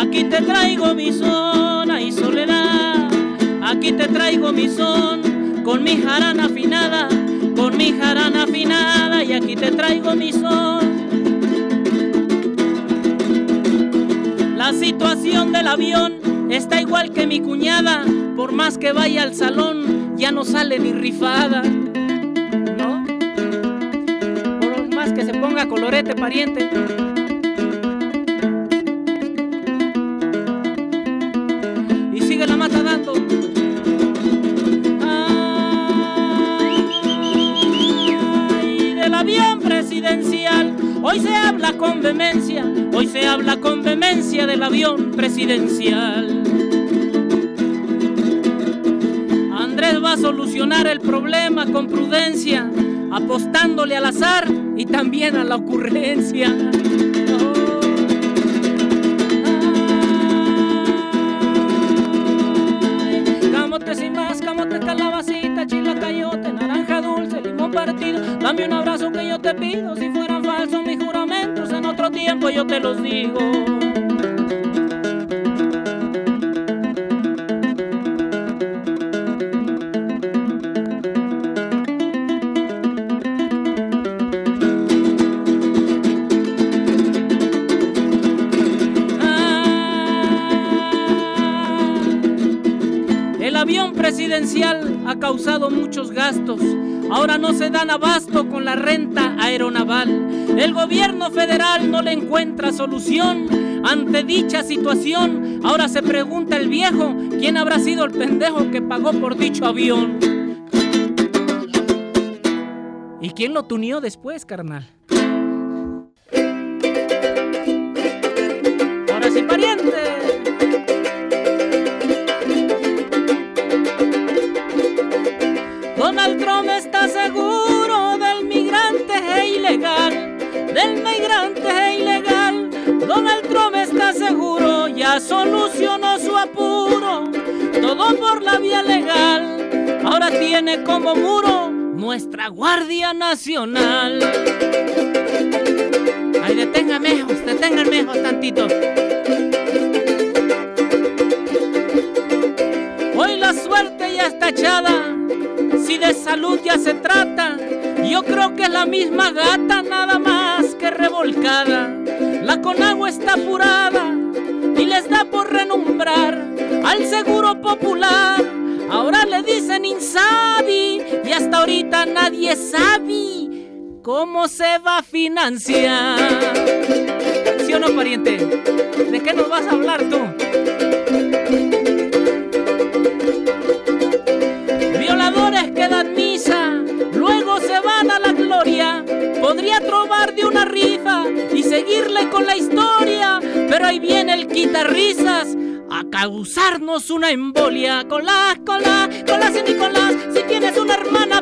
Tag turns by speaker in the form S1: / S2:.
S1: Aquí te traigo mi zona y soledad. Aquí te traigo mi son con mi jarana afinada, con mi jarana afinada y aquí te traigo mi son. La situación del avión está igual que mi cuñada, por más que vaya al salón ya no sale ni rifada. ¿No? Por más que se ponga colorete pariente. Avión presidencial. Hoy se habla con vehemencia, hoy se habla con vehemencia del avión presidencial. Andrés va a solucionar el problema con prudencia, apostándole al azar y también a la ocurrencia. Sin más, camote calabacita, chila. Dame un abrazo que yo te pido. Si fueran falsos mis juramentos, en otro tiempo yo te los digo. Ahora no se dan abasto con la renta aeronaval. El gobierno federal no le encuentra solución ante dicha situación. Ahora se pregunta el viejo, ¿quién habrá sido el pendejo que pagó por dicho avión? ¿Y quién lo tunió después, carnal? Ahora sí, pariente. Donald Trump está seguro del migrante e ilegal, del migrante e ilegal. Donald Trump está seguro, ya solucionó su apuro, todo por la vía legal. Ahora tiene como muro nuestra Guardia Nacional. Ay, deténgame, deténganme tantito. Salud ya se trata, yo creo que es la misma gata, nada más que revolcada. La Conagua está apurada y les da por renombrar al seguro popular. Ahora le dicen Insabi y hasta ahorita nadie sabe cómo se va a financiar. ¿Sí o no, pariente? ¿De qué nos vas a hablar tú? Podría trobar de una rifa y seguirle con la historia, pero ahí viene el quitarrisas a causarnos una embolia. Con la, con la, con la, sin Nicolás. Si tienes una hermana,